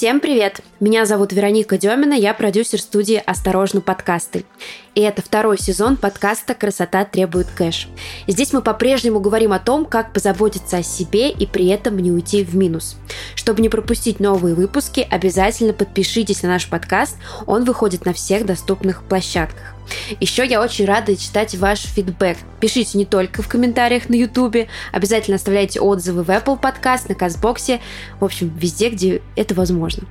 Всем привет! Меня зовут Вероника Демина, я продюсер студии «Осторожно, подкасты». И это второй сезон подкаста «Красота требует кэш». здесь мы по-прежнему говорим о том, как позаботиться о себе и при этом не уйти в минус. Чтобы не пропустить новые выпуски, обязательно подпишитесь на наш подкаст, он выходит на всех доступных площадках. Еще я очень рада читать ваш фидбэк. Пишите не только в комментариях на YouTube, обязательно оставляйте отзывы в Apple Podcast, на Казбоксе, в общем, везде, где это возможно.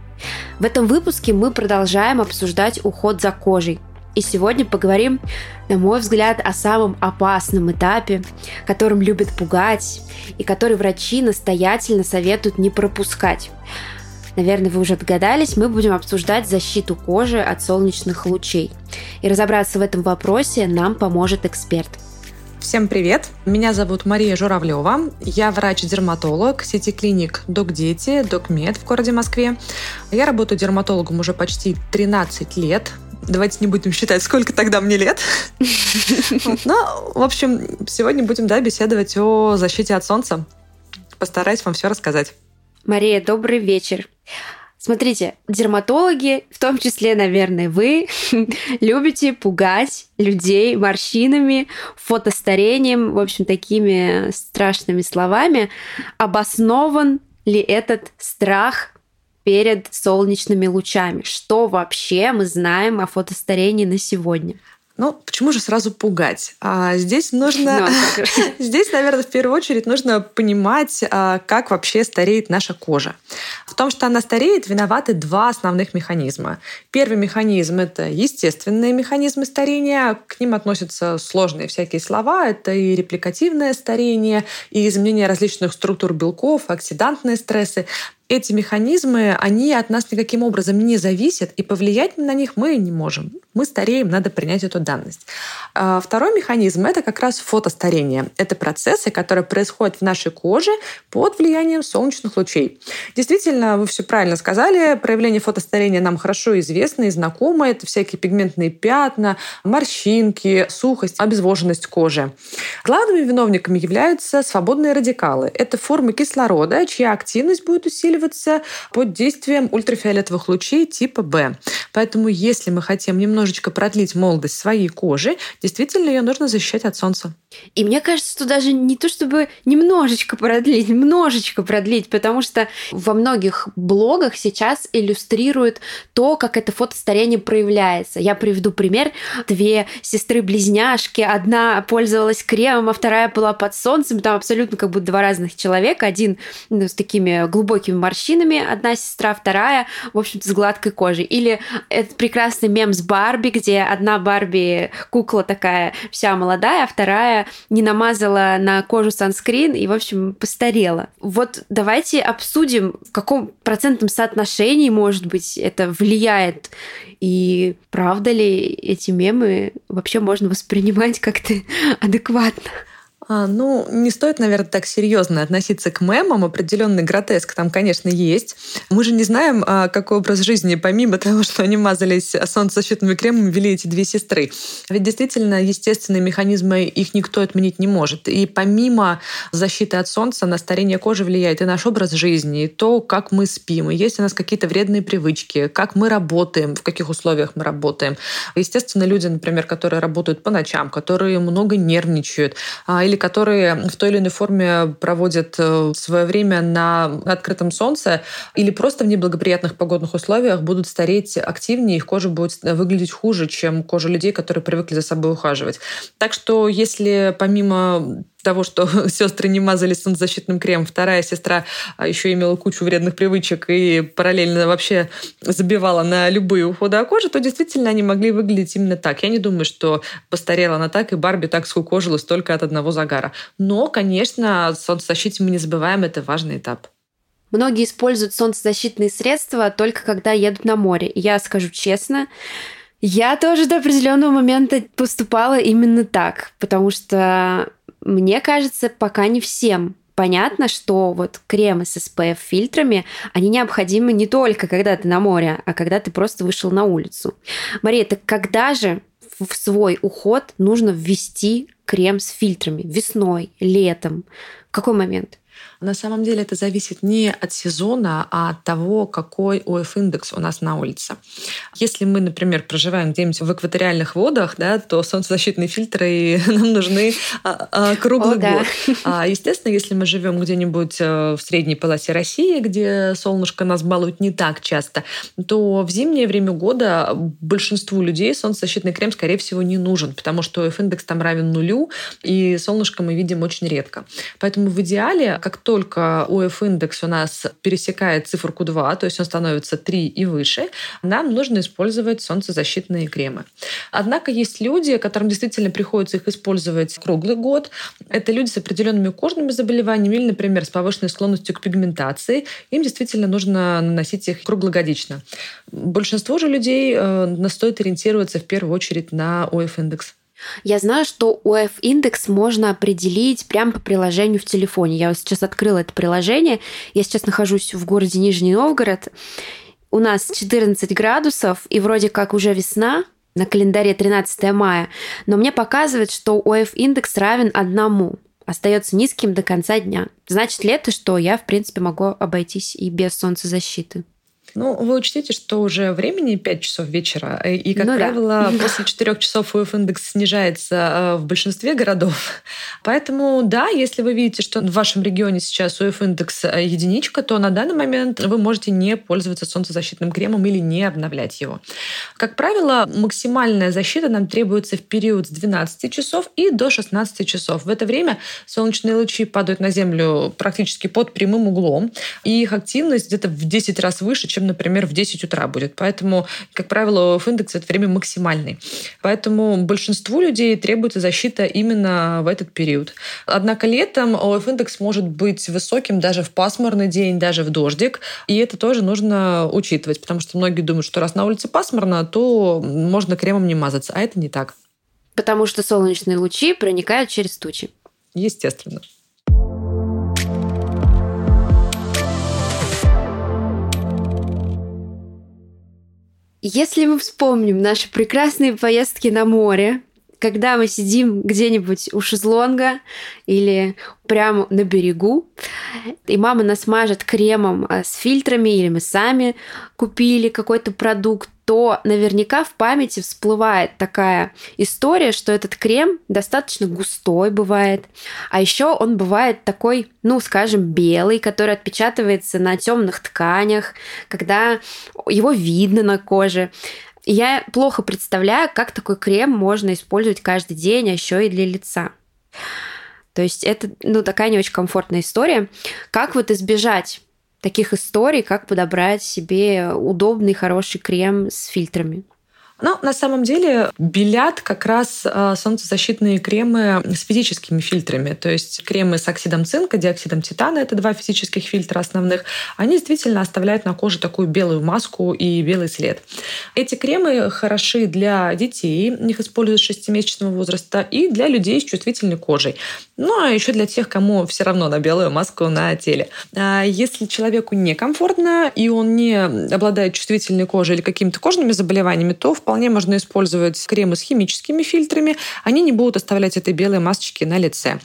В этом выпуске мы продолжаем обсуждать уход за кожей. И сегодня поговорим, на мой взгляд, о самом опасном этапе, которым любят пугать и который врачи настоятельно советуют не пропускать. Наверное, вы уже догадались, мы будем обсуждать защиту кожи от солнечных лучей. И разобраться в этом вопросе нам поможет эксперт. Всем привет! Меня зовут Мария Журавлева. Я врач-дерматолог сети клиник Док Дети, Док Мед в городе Москве. Я работаю дерматологом уже почти 13 лет. Давайте не будем считать, сколько тогда мне лет. Ну, в общем, сегодня будем да, беседовать о защите от солнца. Постараюсь вам все рассказать. Мария, добрый вечер. Смотрите, дерматологи, в том числе, наверное, вы, любите пугать людей морщинами, фотостарением, в общем, такими страшными словами. Обоснован ли этот страх перед солнечными лучами? Что вообще мы знаем о фотостарении на сегодня? Ну, почему же сразу пугать? А здесь нужно... Ну, здесь, наверное, в первую очередь нужно понимать, а, как вообще стареет наша кожа. В том, что она стареет, виноваты два основных механизма. Первый механизм — это естественные механизмы старения. К ним относятся сложные всякие слова. Это и репликативное старение, и изменение различных структур белков, оксидантные стрессы эти механизмы, они от нас никаким образом не зависят, и повлиять на них мы не можем. Мы стареем, надо принять эту данность. А второй механизм — это как раз фотостарение. Это процессы, которые происходят в нашей коже под влиянием солнечных лучей. Действительно, вы все правильно сказали, проявление фотостарения нам хорошо известно и знакомо. Это всякие пигментные пятна, морщинки, сухость, обезвоженность кожи. Главными виновниками являются свободные радикалы. Это формы кислорода, чья активность будет усиливаться усиливаться под действием ультрафиолетовых лучей типа B. Поэтому, если мы хотим немножечко продлить молодость своей кожи, действительно ее нужно защищать от солнца. И мне кажется, что даже не то, чтобы немножечко продлить, немножечко продлить, потому что во многих блогах сейчас иллюстрируют то, как это фотостарение проявляется. Я приведу пример. Две сестры-близняшки, одна пользовалась кремом, а вторая была под солнцем. Там абсолютно как бы два разных человека. Один ну, с такими глубокими морщинами, одна сестра, вторая, в общем-то, с гладкой кожей. Или этот прекрасный мем с Барби, где одна Барби кукла такая вся молодая, а вторая не намазала на кожу санскрин и, в общем, постарела. Вот давайте обсудим, в каком процентном соотношении, может быть, это влияет и правда ли эти мемы вообще можно воспринимать как-то адекватно? А, ну, не стоит, наверное, так серьезно относиться к мемам. Определенный гротеск там, конечно, есть. Мы же не знаем, а, какой образ жизни, помимо того, что они мазались солнцезащитными кремами, вели эти две сестры. Ведь действительно, естественные механизмы, их никто отменить не может. И помимо защиты от солнца, на старение кожи влияет и наш образ жизни, и то, как мы спим, и есть у нас какие-то вредные привычки, как мы работаем, в каких условиях мы работаем. Естественно, люди, например, которые работают по ночам, которые много нервничают, а, или которые в той или иной форме проводят э, свое время на открытом солнце или просто в неблагоприятных погодных условиях будут стареть активнее, их кожа будет выглядеть хуже, чем кожа людей, которые привыкли за собой ухаживать. Так что если помимо того, что сестры не мазали солнцезащитным кремом. Вторая сестра а, еще имела кучу вредных привычек и параллельно вообще забивала на любые уходы о коже, то действительно они могли выглядеть именно так. Я не думаю, что постарела она так, и Барби так скукожилась только от одного загара. Но, конечно, солнцезащите мы не забываем, это важный этап. Многие используют солнцезащитные средства только когда едут на море. Я скажу честно, я тоже до определенного момента поступала именно так, потому что мне кажется, пока не всем понятно, что вот кремы с SPF-фильтрами, они необходимы не только когда ты на море, а когда ты просто вышел на улицу. Мария, так когда же в свой уход нужно ввести крем с фильтрами? Весной, летом? В какой момент? На самом деле это зависит не от сезона, а от того, какой ОФ-индекс у нас на улице. Если мы, например, проживаем где-нибудь в экваториальных водах, да, то солнцезащитные фильтры нам нужны а, а, круглый О, год. Да. А, естественно, если мы живем где-нибудь э, в средней полосе России, где солнышко нас балует не так часто, то в зимнее время года большинству людей солнцезащитный крем, скорее всего, не нужен, потому что ОФ-индекс там равен нулю, и солнышко мы видим очень редко. Поэтому в идеале, как только ОФ-индекс у нас пересекает циферку 2, то есть он становится 3 и выше, нам нужно использовать солнцезащитные кремы. Однако есть люди, которым действительно приходится их использовать круглый год. Это люди с определенными кожными заболеваниями или, например, с повышенной склонностью к пигментации. Им действительно нужно наносить их круглогодично. Большинство же людей э, стоит ориентироваться в первую очередь на ОФ-индекс. Я знаю, что ОФ-индекс можно определить прямо по приложению в телефоне. Я вот сейчас открыла это приложение. Я сейчас нахожусь в городе Нижний Новгород. У нас 14 градусов, и вроде как уже весна, на календаре 13 мая, но мне показывает, что ОФ-индекс равен одному, остается низким до конца дня. Значит ли это, что я, в принципе, могу обойтись и без солнцезащиты? Ну, вы учтите, что уже времени 5 часов вечера, э, и, как ну, правило, да. после 4 часов УФ-индекс снижается э, в большинстве городов. Поэтому, да, если вы видите, что в вашем регионе сейчас УФ-индекс э, единичка, то на данный момент вы можете не пользоваться солнцезащитным кремом или не обновлять его. Как правило, максимальная защита нам требуется в период с 12 часов и до 16 часов. В это время солнечные лучи падают на Землю практически под прямым углом, и их активность где-то в 10 раз выше, чем чем, например, в 10 утра будет. Поэтому, как правило, индекс в это время максимальный. Поэтому большинству людей требуется защита именно в этот период. Однако летом ОФ-индекс может быть высоким даже в пасмурный день, даже в дождик. И это тоже нужно учитывать, потому что многие думают, что раз на улице пасмурно, то можно кремом не мазаться. А это не так. Потому что солнечные лучи проникают через тучи. Естественно. Если мы вспомним наши прекрасные поездки на море, когда мы сидим где-нибудь у шезлонга или прямо на берегу, и мама нас мажет кремом а, с фильтрами, или мы сами купили какой-то продукт, то наверняка в памяти всплывает такая история, что этот крем достаточно густой бывает, а еще он бывает такой, ну, скажем, белый, который отпечатывается на темных тканях, когда его видно на коже. я плохо представляю, как такой крем можно использовать каждый день, а еще и для лица. То есть это, ну, такая не очень комфортная история. Как вот избежать таких историй, как подобрать себе удобный, хороший крем с фильтрами. Ну, на самом деле, белят как раз а, солнцезащитные кремы с физическими фильтрами. То есть кремы с оксидом цинка, диоксидом титана, это два физических фильтра основных, они действительно оставляют на коже такую белую маску и белый след. Эти кремы хороши для детей, их используют с 6-месячного возраста, и для людей с чувствительной кожей. Ну, а еще для тех, кому все равно на белую маску на теле. А если человеку некомфортно, и он не обладает чувствительной кожей или какими-то кожными заболеваниями, то в вполне можно использовать кремы с химическими фильтрами. Они не будут оставлять этой белой масочки на лице.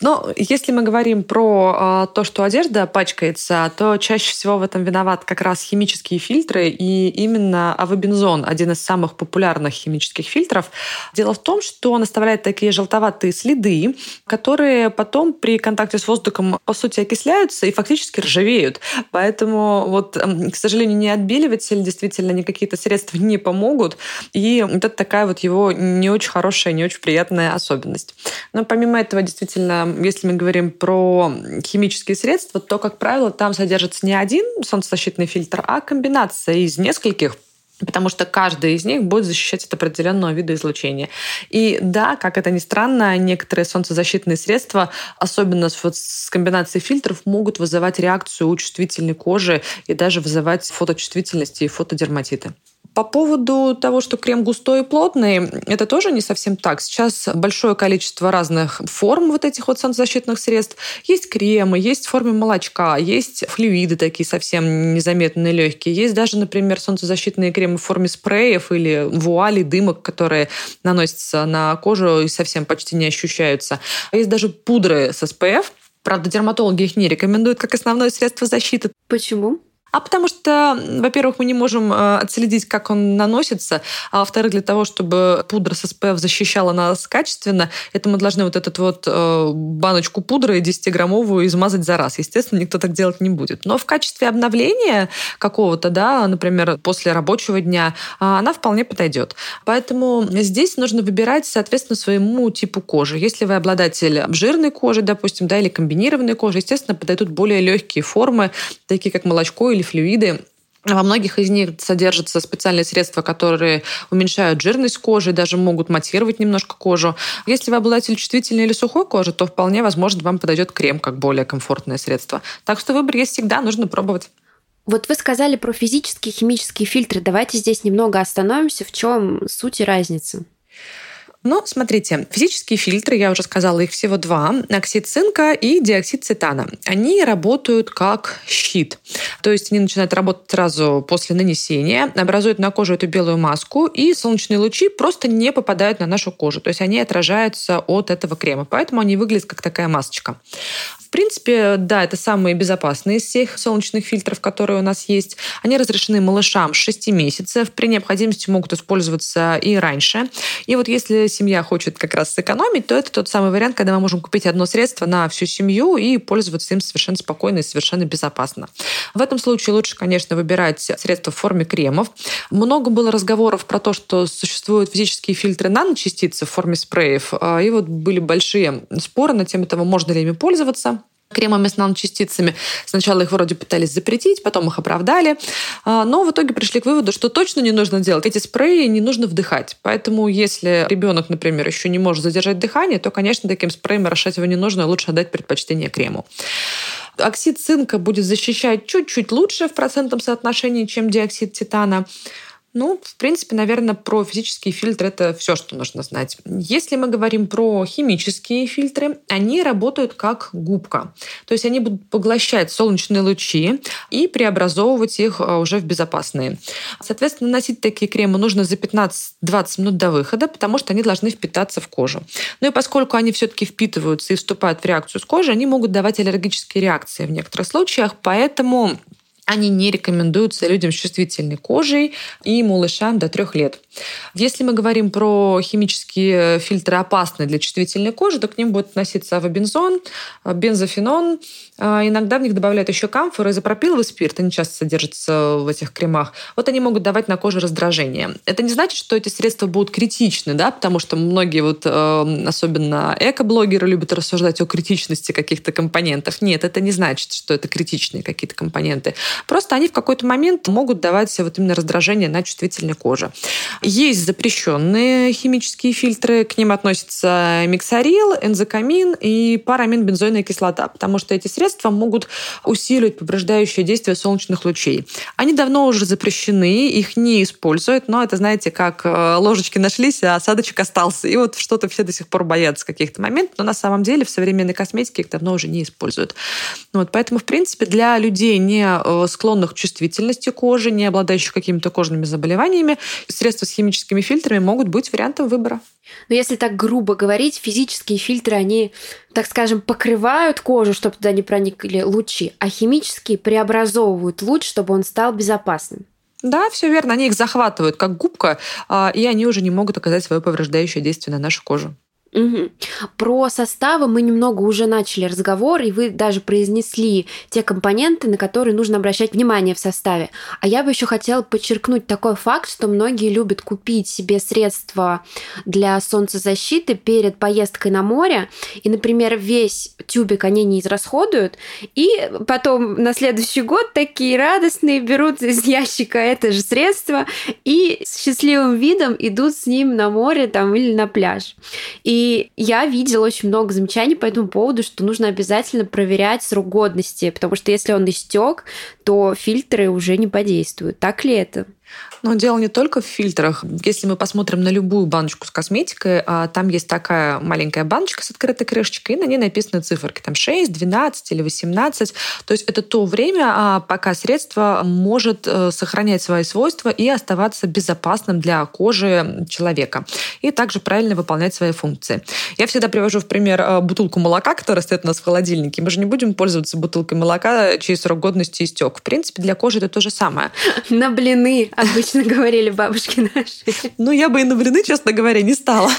Но если мы говорим про э, то, что одежда пачкается, то чаще всего в этом виноват как раз химические фильтры и именно авобензон, один из самых популярных химических фильтров. Дело в том, что он оставляет такие желтоватые следы, которые потом при контакте с воздухом по сути окисляются и фактически ржавеют. Поэтому вот, к сожалению, не отбеливатель, действительно, ни какие-то средства не помогут. И вот это такая вот его не очень хорошая, не очень приятная особенность. Но помимо этого, действительно, если мы говорим про химические средства, то, как правило, там содержится не один солнцезащитный фильтр, а комбинация из нескольких потому что каждый из них будет защищать от определенного вида излучения. И да, как это ни странно, некоторые солнцезащитные средства, особенно с, вот, с комбинацией фильтров, могут вызывать реакцию у чувствительной кожи и даже вызывать фоточувствительность и фотодерматиты. По поводу того, что крем густой и плотный, это тоже не совсем так. Сейчас большое количество разных форм вот этих вот солнцезащитных средств. Есть кремы, есть в форме молочка, есть флюиды такие совсем незаметные, легкие. Есть даже, например, солнцезащитные кремы в форме спреев или вуалей, дымок, которые наносятся на кожу и совсем почти не ощущаются. Есть даже пудры с SPF, Правда, дерматологи их не рекомендуют как основное средство защиты. Почему? А потому что, во-первых, мы не можем э, отследить, как он наносится, а во-вторых, для того, чтобы пудра с SPF защищала нас качественно, это мы должны вот эту вот э, баночку пудры 10-граммовую измазать за раз. Естественно, никто так делать не будет. Но в качестве обновления какого-то, да, например, после рабочего дня, а, она вполне подойдет. Поэтому здесь нужно выбирать, соответственно, своему типу кожи. Если вы обладатель жирной кожи, допустим, да, или комбинированной кожи, естественно, подойдут более легкие формы, такие как молочко или флюиды, во многих из них содержатся специальные средства, которые уменьшают жирность кожи, даже могут матировать немножко кожу. Если вы обладатель чувствительной или сухой кожи, то вполне возможно вам подойдет крем как более комфортное средство. Так что выбор есть всегда, нужно пробовать. Вот вы сказали про физические и химические фильтры. Давайте здесь немного остановимся. В чем суть и разница? Ну, смотрите, физические фильтры, я уже сказала, их всего два. Оксид цинка и диоксид цитана. Они работают как щит. То есть они начинают работать сразу после нанесения, образуют на коже эту белую маску, и солнечные лучи просто не попадают на нашу кожу. То есть они отражаются от этого крема. Поэтому они выглядят как такая масочка. В принципе, да, это самые безопасные из всех солнечных фильтров, которые у нас есть. Они разрешены малышам с 6 месяцев. При необходимости могут использоваться и раньше. И вот если семья хочет как раз сэкономить, то это тот самый вариант, когда мы можем купить одно средство на всю семью и пользоваться им совершенно спокойно и совершенно безопасно. В этом случае лучше, конечно, выбирать средства в форме кремов. Много было разговоров про то, что существуют физические фильтры наночастицы в форме спреев. А, и вот были большие споры на тему того, можно ли ими пользоваться кремами с наночастицами. Сначала их вроде пытались запретить, потом их оправдали. А, но в итоге пришли к выводу, что точно не нужно делать. Эти спреи не нужно вдыхать. Поэтому если ребенок, например, еще не может задержать дыхание, то, конечно, таким спреем орошать его не нужно, лучше отдать предпочтение крему. Оксид цинка будет защищать чуть-чуть лучше в процентном соотношении, чем диоксид титана. Ну, в принципе, наверное, про физические фильтры это все, что нужно знать. Если мы говорим про химические фильтры, они работают как губка. То есть они будут поглощать солнечные лучи и преобразовывать их а, уже в безопасные. Соответственно, носить такие кремы нужно за 15-20 минут до выхода, потому что они должны впитаться в кожу. Ну и поскольку они все-таки впитываются и вступают в реакцию с кожей, они могут давать аллергические реакции в некоторых случаях, поэтому они не рекомендуются людям с чувствительной кожей и малышам до трех лет. Если мы говорим про химические фильтры опасные для чувствительной кожи, то к ним будет относиться авобензон, бензофенон. А, иногда в них добавляют еще камфору, изопропиловый спирт. Они часто содержатся в этих кремах. Вот они могут давать на коже раздражение. Это не значит, что эти средства будут критичны, да, потому что многие вот, э, особенно эко-блогеры любят рассуждать о критичности каких-то компонентов. Нет, это не значит, что это критичные какие-то компоненты. Просто они в какой-то момент могут давать вот именно раздражение на чувствительной коже. Есть запрещенные химические фильтры, к ним относятся миксарил, энзокамин и параминбензойная кислота, потому что эти средства могут усиливать повреждающее действие солнечных лучей. Они давно уже запрещены, их не используют, но это, знаете, как э, ложечки нашлись, а осадочек остался. И вот что-то все до сих пор боятся каких-то моментов, но на самом деле в современной косметике их давно уже не используют. Вот, поэтому, в принципе, для людей не э, склонных к чувствительности кожи, не обладающих какими-то кожными заболеваниями, средства с химическими фильтрами могут быть вариантом выбора. Но если так грубо говорить, физические фильтры, они, так скажем, покрывают кожу, чтобы туда не проникли лучи, а химические преобразовывают луч, чтобы он стал безопасным. Да, все верно. Они их захватывают как губка, а, и они уже не могут оказать свое повреждающее действие на нашу кожу. Угу. Про составы мы немного уже начали разговор, и вы даже произнесли те компоненты, на которые нужно обращать внимание в составе. А я бы еще хотела подчеркнуть такой факт, что многие любят купить себе средства для солнцезащиты перед поездкой на море, и, например, весь тюбик они не израсходуют, и потом на следующий год такие радостные берут из ящика это же средство и с счастливым видом идут с ним на море там или на пляж. И и я видела очень много замечаний по этому поводу, что нужно обязательно проверять срок годности, потому что если он истек, то фильтры уже не подействуют. Так ли это? Но дело не только в фильтрах. Если мы посмотрим на любую баночку с косметикой, а, там есть такая маленькая баночка с открытой крышечкой, и на ней написаны циферки. Там 6, 12 или 18. То есть это то время, а, пока средство может э, сохранять свои свойства и оставаться безопасным для кожи человека. И также правильно выполнять свои функции. Я всегда привожу в пример э, бутылку молока, которая стоит у нас в холодильнике. Мы же не будем пользоваться бутылкой молока, чей срок годности истек. В принципе, для кожи это то же самое. На блины обычно говорили бабушки наши. Ну, я бы и на блины, честно говоря, не стала.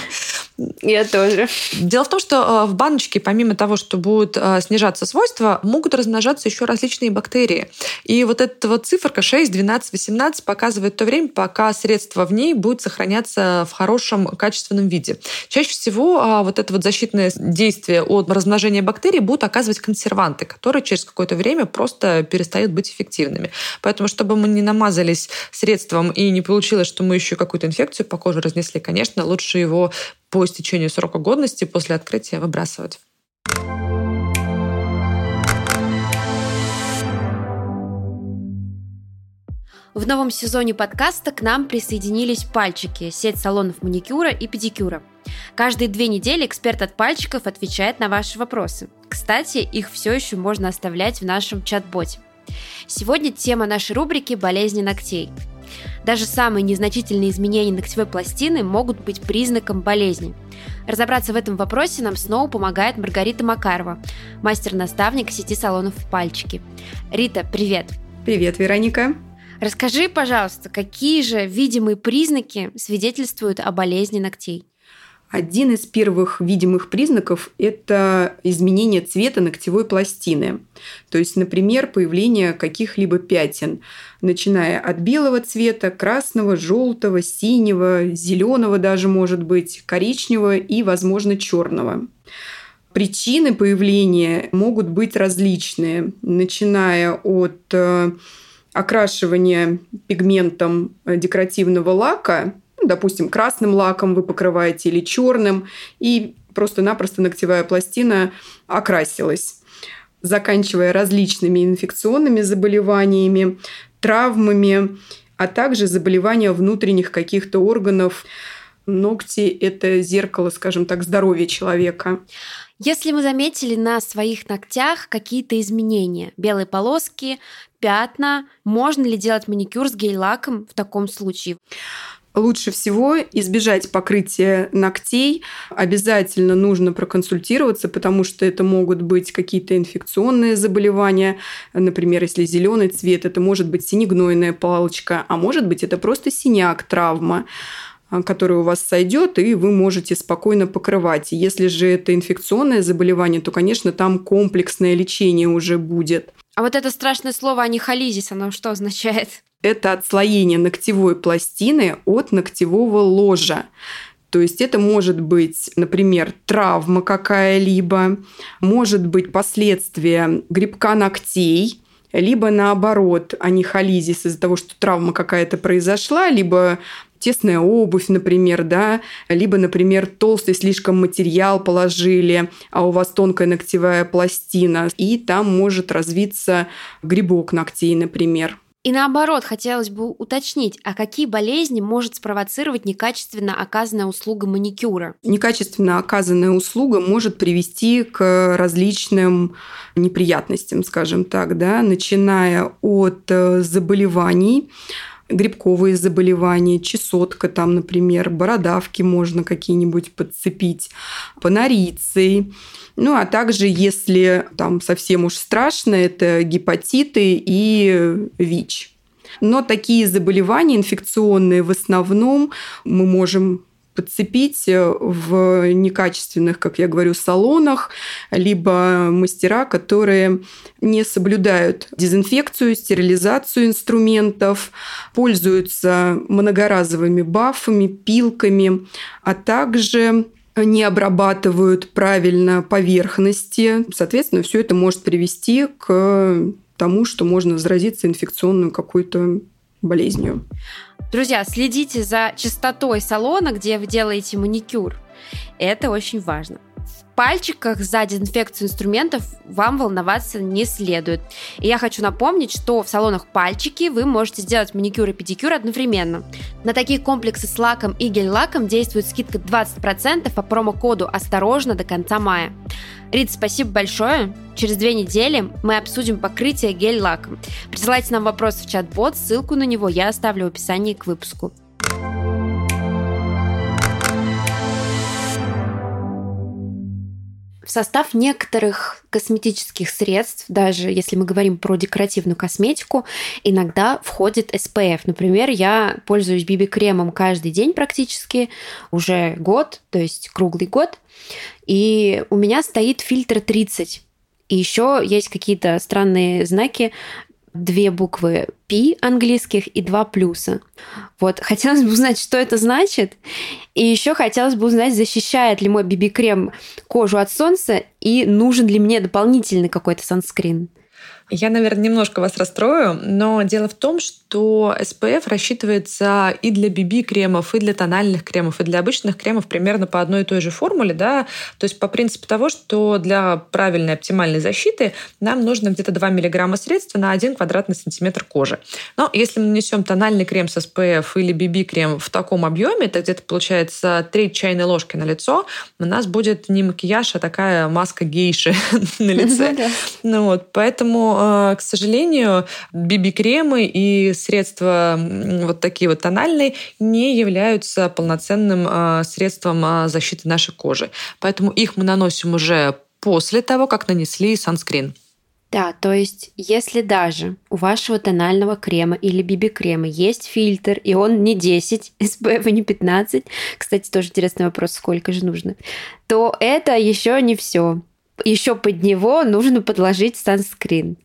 Я тоже. Дело в том, что э, в баночке, помимо того, что будут э, снижаться свойства, могут размножаться еще различные бактерии. И вот эта вот циферка 6, 12, 18 показывает то время, пока средство в ней будет сохраняться в хорошем качественном виде. Чаще всего э, вот это вот защитное действие от размножения бактерий будут оказывать консерванты, которые через какое-то время просто перестают быть эффективными. Поэтому, чтобы мы не намазались средством и не получилось, что мы еще какую-то инфекцию по коже разнесли, конечно, лучше его по истечению срока годности после открытия выбрасывать. В новом сезоне подкаста к нам присоединились пальчики, сеть салонов маникюра и педикюра. Каждые две недели эксперт от пальчиков отвечает на ваши вопросы. Кстати, их все еще можно оставлять в нашем чат-боте. Сегодня тема нашей рубрики «Болезни ногтей». Даже самые незначительные изменения ногтевой пластины могут быть признаком болезни. Разобраться в этом вопросе нам снова помогает Маргарита Макарова, мастер-наставник сети салонов «Пальчики». Рита, привет! Привет, Вероника! Расскажи, пожалуйста, какие же видимые признаки свидетельствуют о болезни ногтей? Один из первых видимых признаков – это изменение цвета ногтевой пластины. То есть, например, появление каких-либо пятен, начиная от белого цвета, красного, желтого, синего, зеленого даже может быть, коричневого и, возможно, черного. Причины появления могут быть различные, начиная от э, окрашивания пигментом декоративного лака, ну, допустим, красным лаком вы покрываете или черным, и просто-напросто ногтевая пластина окрасилась заканчивая различными инфекционными заболеваниями, травмами, а также заболевания внутренних каких-то органов. Ногти – это зеркало, скажем так, здоровья человека. Если мы заметили на своих ногтях какие-то изменения, белые полоски, пятна, можно ли делать маникюр с гель-лаком в таком случае? Лучше всего избежать покрытия ногтей. Обязательно нужно проконсультироваться, потому что это могут быть какие-то инфекционные заболевания. Например, если зеленый цвет, это может быть синегнойная палочка, а может быть это просто синяк, травма который у вас сойдет, и вы можете спокойно покрывать. Если же это инфекционное заболевание, то, конечно, там комплексное лечение уже будет. А вот это страшное слово анихолизис, оно что означает? это отслоение ногтевой пластины от ногтевого ложа. То есть это может быть, например, травма какая-либо, может быть последствия грибка ногтей, либо наоборот анихолизис из-за того, что травма какая-то произошла, либо тесная обувь, например, да, либо, например, толстый слишком материал положили, а у вас тонкая ногтевая пластина, и там может развиться грибок ногтей, например. И наоборот, хотелось бы уточнить, а какие болезни может спровоцировать некачественно оказанная услуга маникюра? Некачественно оказанная услуга может привести к различным неприятностям, скажем так, да, начиная от э, заболеваний, грибковые заболевания, чесотка там, например, бородавки можно какие-нибудь подцепить, панориции. Ну, а также, если там совсем уж страшно, это гепатиты и ВИЧ. Но такие заболевания инфекционные в основном мы можем подцепить э, в некачественных, как я говорю, салонах, либо мастера, которые не соблюдают дезинфекцию, стерилизацию инструментов, пользуются многоразовыми бафами, пилками, а также не обрабатывают правильно поверхности. Соответственно, все это может привести к тому, что можно заразиться инфекционную какой-то болезнью. Друзья, следите за чистотой салона, где вы делаете маникюр. Это очень важно. В пальчиках за дезинфекцию инструментов вам волноваться не следует. И я хочу напомнить, что в салонах пальчики вы можете сделать маникюр и педикюр одновременно. На такие комплексы с лаком и гель-лаком действует скидка 20% по промокоду «Осторожно» до конца мая. Рит, спасибо большое. Через две недели мы обсудим покрытие гель-лаком. Присылайте нам вопрос в чат-бот, ссылку на него я оставлю в описании к выпуску. В состав некоторых косметических средств, даже если мы говорим про декоративную косметику, иногда входит SPF. Например, я пользуюсь BB-кремом каждый день практически, уже год, то есть круглый год, и у меня стоит фильтр 30. И еще есть какие-то странные знаки, две буквы P английских и два плюса. Вот, хотелось бы узнать, что это значит. И еще хотелось бы узнать, защищает ли мой BB-крем кожу от солнца и нужен ли мне дополнительный какой-то санскрин. Я, наверное, немножко вас расстрою, но дело в том, что SPF рассчитывается и для BB-кремов, и для тональных кремов, и для обычных кремов примерно по одной и той же формуле, да, то есть по принципу того, что для правильной оптимальной защиты нам нужно где-то 2 мг средства на 1 квадратный сантиметр кожи. Но если мы нанесем тональный крем с SPF или BB-крем в таком объеме, это где-то получается треть чайной ложки на лицо, у нас будет не макияж, а такая маска гейши на лице. Ну вот, поэтому а, к сожалению, BB-кремы и средства вот такие вот тональные не являются полноценным а, средством а, защиты нашей кожи. Поэтому их мы наносим уже после того, как нанесли санскрин. Да, то есть если даже у вашего тонального крема или BB-крема есть фильтр, и он не 10, SPF не 15, кстати, тоже интересный вопрос, сколько же нужно, то это еще не все. Еще под него нужно подложить санскрин.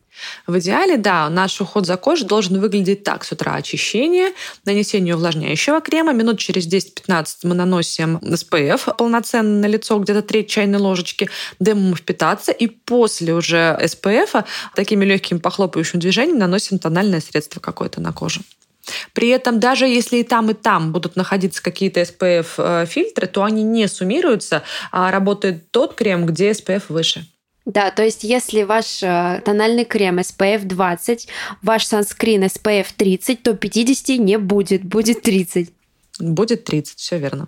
В идеале, да, наш уход за кожей должен выглядеть так. С утра очищение, нанесение увлажняющего крема, минут через 10-15 мы наносим SPF полноценно на лицо, где-то треть чайной ложечки, даем впитаться, и после уже SPF такими легкими похлопающими движениями наносим тональное средство какое-то на кожу. При этом даже если и там, и там будут находиться какие-то SPF-фильтры, то они не суммируются, а работает тот крем, где SPF выше. Да, то есть если ваш э, тональный крем SPF 20, ваш санскрин SPF 30, то 50 не будет, будет 30. Будет 30, все верно.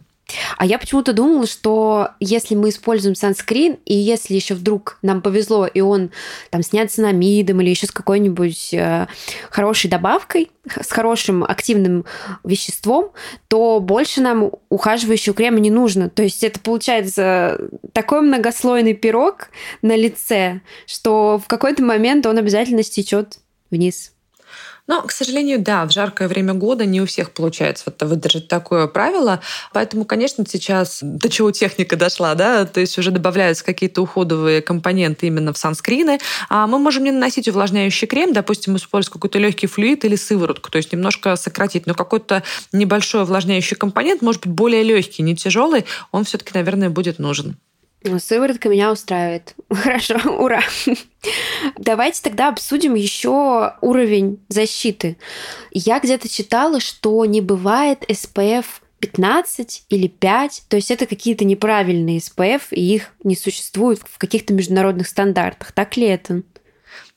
А я почему-то думала, что если мы используем санскрин, и если еще вдруг нам повезло, и он там снят с или еще с какой-нибудь э, хорошей добавкой, с хорошим активным веществом, то больше нам ухаживающего крема не нужно. То есть это получается такой многослойный пирог на лице, что в какой-то момент он обязательно стечет вниз. Но, к сожалению, да, в жаркое время года не у всех получается вот выдержать такое правило. Поэтому, конечно, сейчас до чего техника дошла, да, то есть уже добавляются какие-то уходовые компоненты именно в санскрины. А мы можем не наносить увлажняющий крем, допустим, использовать какой-то легкий флюид или сыворотку, то есть немножко сократить. Но какой-то небольшой увлажняющий компонент может быть более легкий, не тяжелый, он все-таки, наверное, будет нужен. Ну, сыворотка меня устраивает. Хорошо, ура. Давайте тогда обсудим еще уровень защиты. Я где-то читала, что не бывает SPF 15 или 5, то есть это какие-то неправильные SPF, и их не существует в каких-то международных стандартах. Так ли это?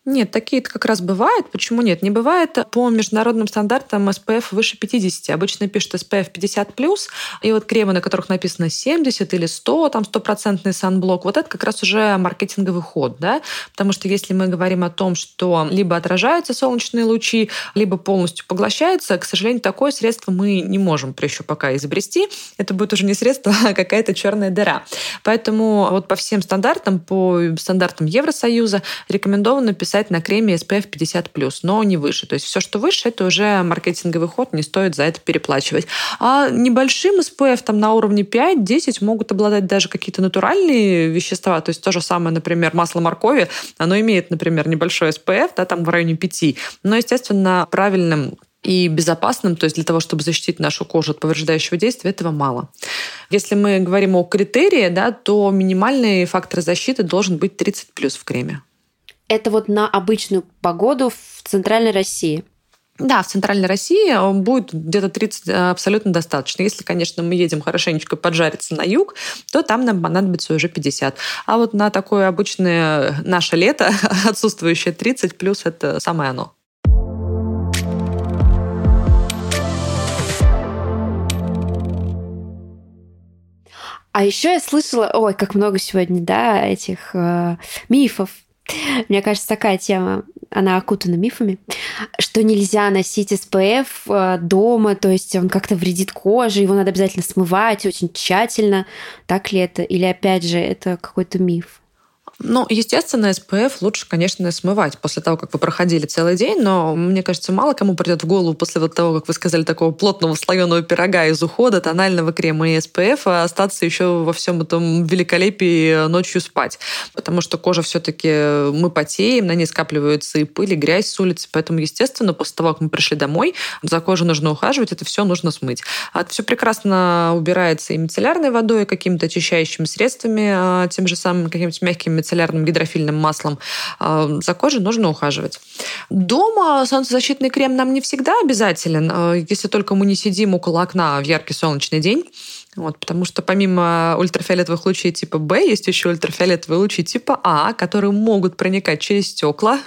Нет, такие как раз бывают. Почему нет? Не бывает по международным стандартам SPF выше 50. Обычно пишут SPF 50+, и вот кремы, на которых написано 70 или 100, там стопроцентный санблок, вот это как раз уже маркетинговый ход, да? Потому что если мы говорим о том, что либо отражаются солнечные лучи, либо полностью поглощаются, к сожалению, такое средство мы не можем еще пока изобрести. Это будет уже не средство, а какая-то черная дыра. Поэтому вот по всем стандартам, по стандартам Евросоюза рекомендовано писать писать на креме SPF 50+, но не выше. То есть все, что выше, это уже маркетинговый ход, не стоит за это переплачивать. А небольшим SPF там на уровне 5-10 могут обладать даже какие-то натуральные вещества. То есть то же самое, например, масло моркови, оно имеет, например, небольшой SPF, да, там в районе 5. Но, естественно, правильным и безопасным, то есть для того, чтобы защитить нашу кожу от повреждающего действия, этого мало. Если мы говорим о критерии, да, то минимальный фактор защиты должен быть 30 плюс в креме. Это вот на обычную погоду в центральной России. Да, в центральной России будет где-то 30 абсолютно достаточно. Если, конечно, мы едем хорошенечко поджариться на юг, то там нам понадобится уже 50. А вот на такое обычное наше лето отсутствующее 30 плюс это самое оно. А еще я слышала, ой, как много сегодня, да, этих э, мифов. Мне кажется, такая тема, она окутана мифами, что нельзя носить SPF э, дома, то есть он как-то вредит коже, его надо обязательно смывать очень тщательно. Так ли это? Или опять же, это какой-то миф? Ну, естественно, SPF лучше, конечно, смывать после того, как вы проходили целый день, но мне кажется, мало кому придет в голову после вот того, как вы сказали, такого плотного слоеного пирога из ухода, тонального крема и SPF, а остаться еще во всем этом великолепии ночью спать. Потому что кожа все-таки мы потеем, на ней скапливается и пыль, и грязь с улицы, поэтому, естественно, после того, как мы пришли домой, за кожей нужно ухаживать, это все нужно смыть. А все прекрасно убирается и мицеллярной водой, и какими-то очищающими средствами, а, тем же самым какими-то мягкими мицеллярным гидрофильным маслом, а, за кожей нужно ухаживать. Дома солнцезащитный крем нам не всегда обязателен, а, если только мы не сидим около окна в яркий солнечный день. Вот, потому что помимо ультрафиолетовых лучей типа В, есть еще ультрафиолетовые лучи типа А, которые могут проникать через стекла.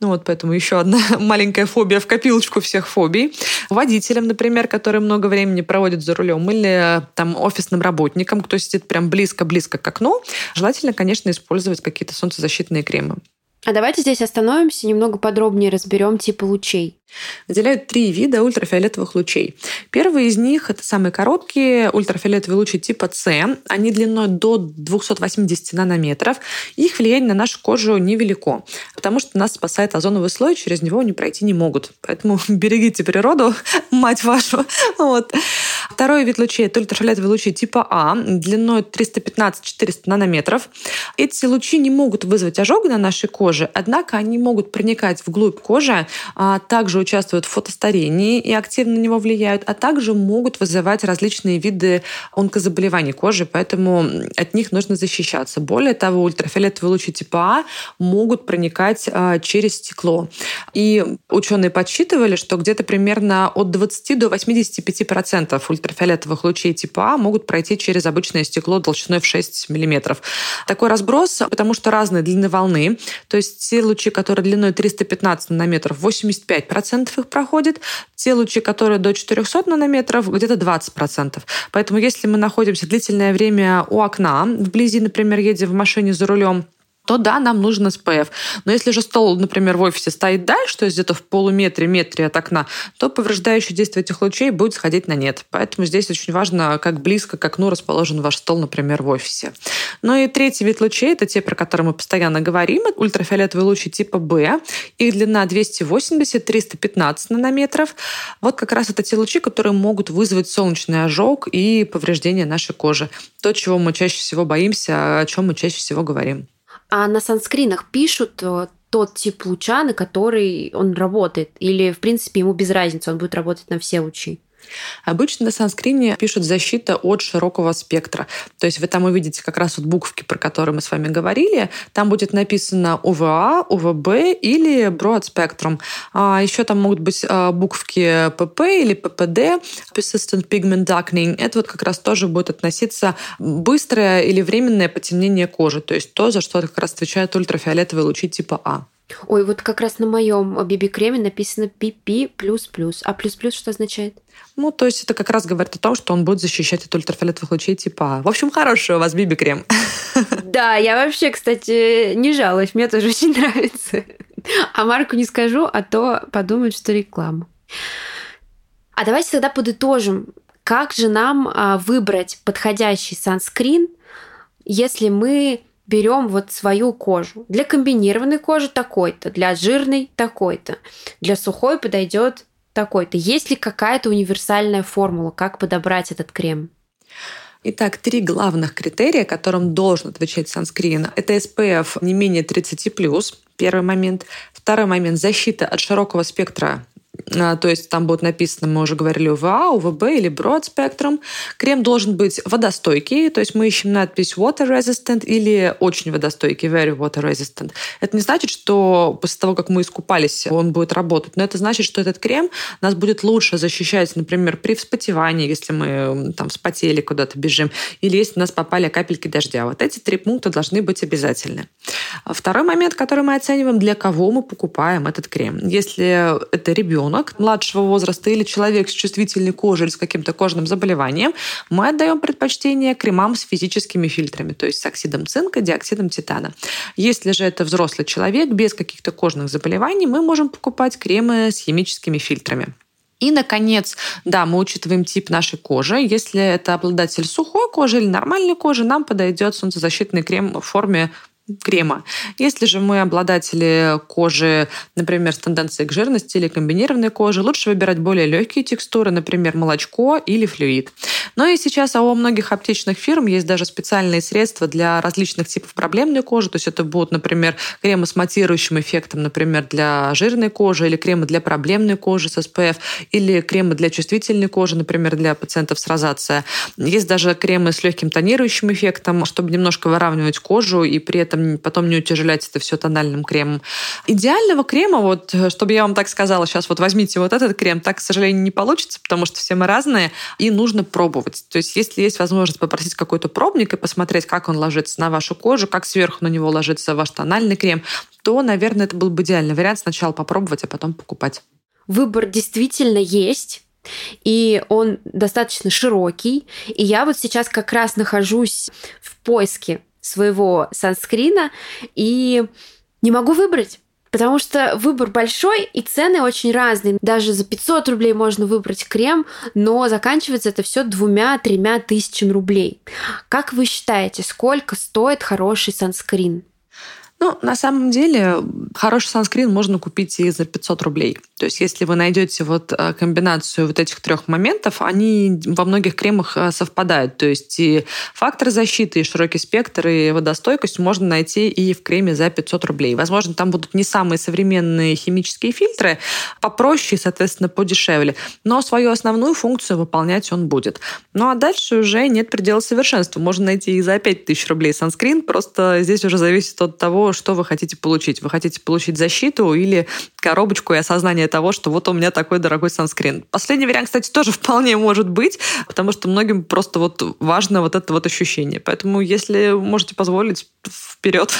Ну вот, поэтому еще одна маленькая фобия в копилочку всех фобий. Водителям, например, которые много времени проводят за рулем, или там офисным работникам, кто сидит прям близко-близко к окну, желательно, конечно, использовать какие-то солнцезащитные кремы. А давайте здесь остановимся, немного подробнее разберем типы лучей. Выделяют три вида ультрафиолетовых лучей. Первый из них – это самые короткие ультрафиолетовые лучи типа С. Они длиной до 280 нанометров. Их влияние на нашу кожу невелико, потому что нас спасает озоновый слой, через него они пройти не могут. Поэтому берегите природу, мать вашу. Вот. Второй вид лучей – это ультрафиолетовые лучи типа А, длиной 315-400 нанометров. Эти лучи не могут вызвать ожог на нашей коже, однако они могут проникать вглубь кожи, а также также участвуют в фотостарении и активно на него влияют, а также могут вызывать различные виды онкозаболеваний кожи, поэтому от них нужно защищаться. Более того, ультрафиолетовые лучи типа А могут проникать а, через стекло. И ученые подсчитывали, что где-то примерно от 20 до 85 процентов ультрафиолетовых лучей типа А могут пройти через обычное стекло толщиной в 6 миллиметров. Такой разброс, потому что разные длины волны, то есть те лучи, которые длиной 315 нанометров, 85 процентов их проходит. Те лучи, которые до 400 нанометров, где-то 20%. Поэтому если мы находимся длительное время у окна, вблизи, например, едем в машине за рулем, то да, нам нужен SPF. Но если же стол, например, в офисе стоит дальше, то есть где-то в полуметре, метре от окна, то повреждающее действие этих лучей будет сходить на нет. Поэтому здесь очень важно, как близко к окну расположен ваш стол, например, в офисе. Ну и третий вид лучей, это те, про которые мы постоянно говорим, это ультрафиолетовые лучи типа B. Их длина 280-315 нанометров. Вот как раз это те лучи, которые могут вызвать солнечный ожог и повреждение нашей кожи. То, чего мы чаще всего боимся, о чем мы чаще всего говорим. А на санскринах пишут э, тот тип луча, на который он работает? Или, в принципе, ему без разницы, он будет работать на все лучи? Обычно на санскрине пишут защита от широкого спектра. То есть вы там увидите как раз вот буковки, про которые мы с вами говорили. Там будет написано УВА, УВБ или Broad Spectrum. А еще там могут быть а, буковки ПП или ППД, Persistent Pigment Darkening. Это вот как раз тоже будет относиться быстрое или временное потемнение кожи. То есть то, за что как раз отвечают ультрафиолетовые лучи типа А. Ой, вот как раз на моем BB-креме написано PP++. А плюс-плюс что означает? Ну, то есть это как раз говорит о том, что он будет защищать от ультрафиолетовых лучей типа А. В общем, хороший у вас BB-крем. Да, я вообще, кстати, не жалуюсь, мне тоже очень нравится. А Марку не скажу, а то подумают, что реклама. А давайте тогда подытожим, как же нам а, выбрать подходящий санскрин, если мы берем вот свою кожу. Для комбинированной кожи такой-то, для жирной такой-то, для сухой подойдет такой-то. Есть ли какая-то универсальная формула, как подобрать этот крем? Итак, три главных критерия, которым должен отвечать санскрин. Это SPF не менее 30+, первый момент. Второй момент – защита от широкого спектра то есть там будет написано, мы уже говорили, УВА, УВБ или Broad Spectrum. Крем должен быть водостойкий, то есть мы ищем надпись Water Resistant или очень водостойкий, Very Water Resistant. Это не значит, что после того, как мы искупались, он будет работать, но это значит, что этот крем нас будет лучше защищать, например, при вспотевании, если мы там вспотели, куда-то бежим, или если у нас попали капельки дождя. Вот эти три пункта должны быть обязательны. Второй момент, который мы оцениваем, для кого мы покупаем этот крем. Если это ребенок младшего возраста или человек с чувствительной кожей или с каким-то кожным заболеванием, мы отдаем предпочтение кремам с физическими фильтрами, то есть с оксидом цинка, диоксидом титана. Если же это взрослый человек без каких-то кожных заболеваний, мы можем покупать кремы с химическими фильтрами. И, наконец, да, мы учитываем тип нашей кожи. Если это обладатель сухой кожи или нормальной кожи, нам подойдет солнцезащитный крем в форме крема. Если же мы обладатели кожи, например, с тенденцией к жирности или комбинированной кожи, лучше выбирать более легкие текстуры, например, молочко или флюид. Но и сейчас у многих аптечных фирм есть даже специальные средства для различных типов проблемной кожи. То есть это будут, например, кремы с матирующим эффектом, например, для жирной кожи, или кремы для проблемной кожи с SPF, или кремы для чувствительной кожи, например, для пациентов с розацией. Есть даже кремы с легким тонирующим эффектом, чтобы немножко выравнивать кожу и при этом этом потом не утяжелять это все тональным кремом. Идеального крема, вот, чтобы я вам так сказала, сейчас вот возьмите вот этот крем, так, к сожалению, не получится, потому что все мы разные, и нужно пробовать. То есть, если есть возможность попросить какой-то пробник и посмотреть, как он ложится на вашу кожу, как сверху на него ложится ваш тональный крем, то, наверное, это был бы идеальный вариант сначала попробовать, а потом покупать. Выбор действительно есть и он достаточно широкий. И я вот сейчас как раз нахожусь в поиске своего санскрина и не могу выбрать. Потому что выбор большой и цены очень разные. Даже за 500 рублей можно выбрать крем, но заканчивается это все двумя-тремя тысячами рублей. Как вы считаете, сколько стоит хороший санскрин? Ну, на самом деле, хороший санскрин можно купить и за 500 рублей. То есть, если вы найдете вот э, комбинацию вот этих трех моментов, они во многих кремах э, совпадают. То есть, и фактор защиты, и широкий спектр, и водостойкость можно найти и в креме за 500 рублей. Возможно, там будут не самые современные химические фильтры, попроще соответственно, подешевле. Но свою основную функцию выполнять он будет. Ну, а дальше уже нет предела совершенства. Можно найти и за 5000 рублей санскрин, просто здесь уже зависит от того, что вы хотите получить. Вы хотите получить защиту или коробочку и осознание того, что вот у меня такой дорогой санскрин. Последний вариант, кстати, тоже вполне может быть, потому что многим просто вот важно вот это вот ощущение. Поэтому, если можете позволить, вперед.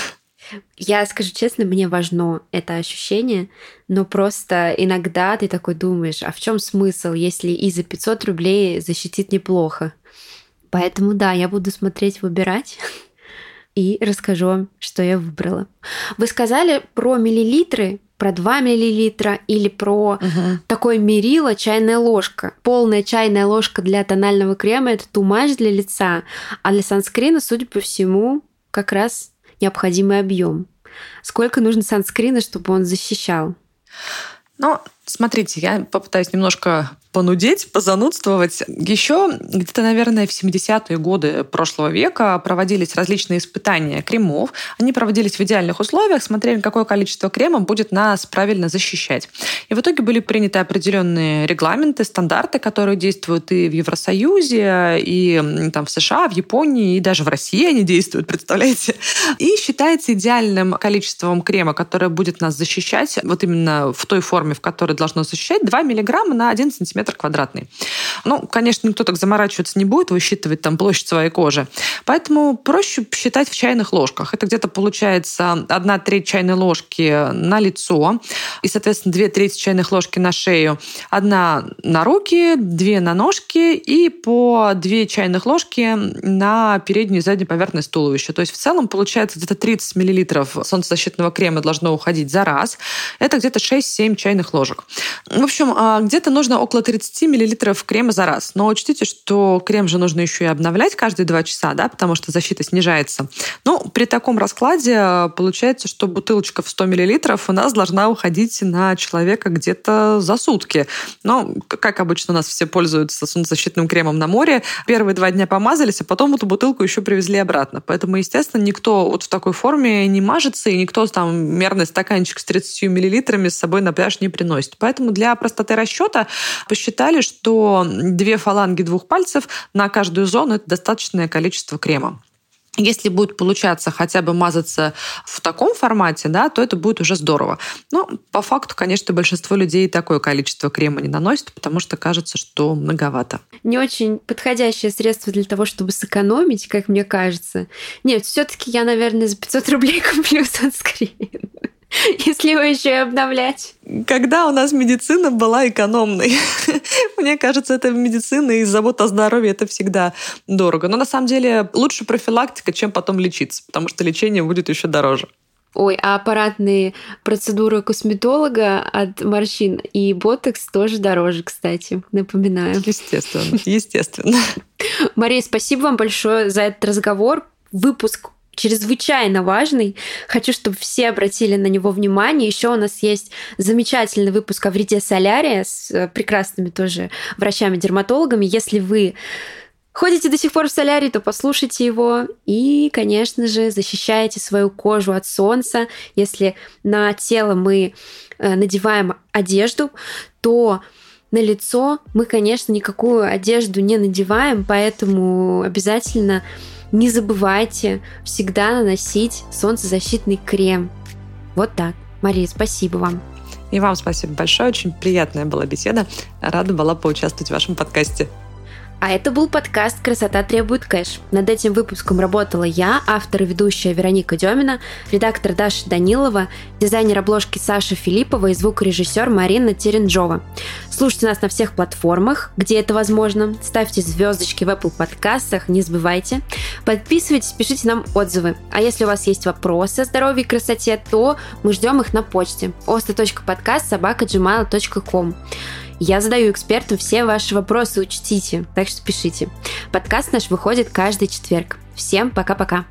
Я скажу честно, мне важно это ощущение, но просто иногда ты такой думаешь, а в чем смысл, если и за 500 рублей защитит неплохо? Поэтому да, я буду смотреть, выбирать и расскажу вам, что я выбрала. Вы сказали про миллилитры, про 2 миллилитра или про угу. такое мерило чайная ложка. Полная чайная ложка для тонального крема это тумач для лица, а для санскрина, судя по всему, как раз необходимый объем. Сколько нужно санскрина, чтобы он защищал? Ну, смотрите, я попытаюсь немножко понудеть, позанудствовать. Еще где-то, наверное, в 70-е годы прошлого века проводились различные испытания кремов. Они проводились в идеальных условиях, смотрели, какое количество крема будет нас правильно защищать. И в итоге были приняты определенные регламенты, стандарты, которые действуют и в Евросоюзе, и там в США, в Японии, и даже в России они действуют, представляете? И считается идеальным количеством крема, которое будет нас защищать, вот именно в той форме, в которой должно защищать, 2 миллиграмма на 1 сантиметр метр квадратный. Ну, конечно, никто так заморачиваться не будет, высчитывать там площадь своей кожи. Поэтому проще считать в чайных ложках. Это где-то получается одна треть чайной ложки на лицо и, соответственно, две трети чайных ложки на шею. Одна на руки, две на ножки и по две чайных ложки на переднюю и заднюю поверхность туловища. То есть в целом получается где-то 30 миллилитров солнцезащитного крема должно уходить за раз. Это где-то 6-7 чайных ложек. В общем, а, где-то нужно около 30 мл крема за раз. Но учтите, что крем же нужно еще и обновлять каждые два часа, да, потому что защита снижается. Ну, при таком раскладе получается, что бутылочка в 100 мл у нас должна уходить на человека где-то за сутки. Но, как обычно, у нас все пользуются солнцезащитным кремом на море. Первые два дня помазались, а потом эту бутылку еще привезли обратно. Поэтому, естественно, никто вот в такой форме не мажется, и никто там мерный стаканчик с 30 миллилитрами с собой на пляж не приносит. Поэтому для простоты расчета посчитали, что две фаланги двух пальцев на каждую зону – это достаточное количество крема. Если будет получаться хотя бы мазаться в таком формате, да, то это будет уже здорово. Но по факту, конечно, большинство людей такое количество крема не наносит, потому что кажется, что многовато. Не очень подходящее средство для того, чтобы сэкономить, как мне кажется. Нет, все-таки я, наверное, за 500 рублей куплю санскрин. если его еще и обновлять. Когда у нас медицина была экономной? Мне кажется, это медицина и забота о здоровье это всегда дорого. Но на самом деле лучше профилактика, чем потом лечиться, потому что лечение будет еще дороже. Ой, а аппаратные процедуры косметолога от морщин и ботекс тоже дороже, кстати, напоминаю. Естественно, естественно. Мария, спасибо вам большое за этот разговор. Выпуск чрезвычайно важный. Хочу, чтобы все обратили на него внимание. Еще у нас есть замечательный выпуск о вреде солярия с э, прекрасными тоже врачами-дерматологами. Если вы ходите до сих пор в солярий, то послушайте его и, конечно же, защищайте свою кожу от солнца. Если на тело мы э, надеваем одежду, то на лицо мы, конечно, никакую одежду не надеваем, поэтому обязательно не забывайте всегда наносить солнцезащитный крем. Вот так. Мария, спасибо вам. И вам спасибо большое. Очень приятная была беседа. Рада была поучаствовать в вашем подкасте. А это был подкаст «Красота требует кэш». Над этим выпуском работала я, автор и ведущая Вероника Демина, редактор Даша Данилова, дизайнер обложки Саша Филиппова и звукорежиссер Марина Теренджова. Слушайте нас на всех платформах, где это возможно. Ставьте звездочки в Apple подкастах, не забывайте. Подписывайтесь, пишите нам отзывы. А если у вас есть вопросы о здоровье и красоте, то мы ждем их на почте osta.podcast я задаю эксперту все ваши вопросы, учтите, так что пишите. Подкаст наш выходит каждый четверг. Всем пока-пока.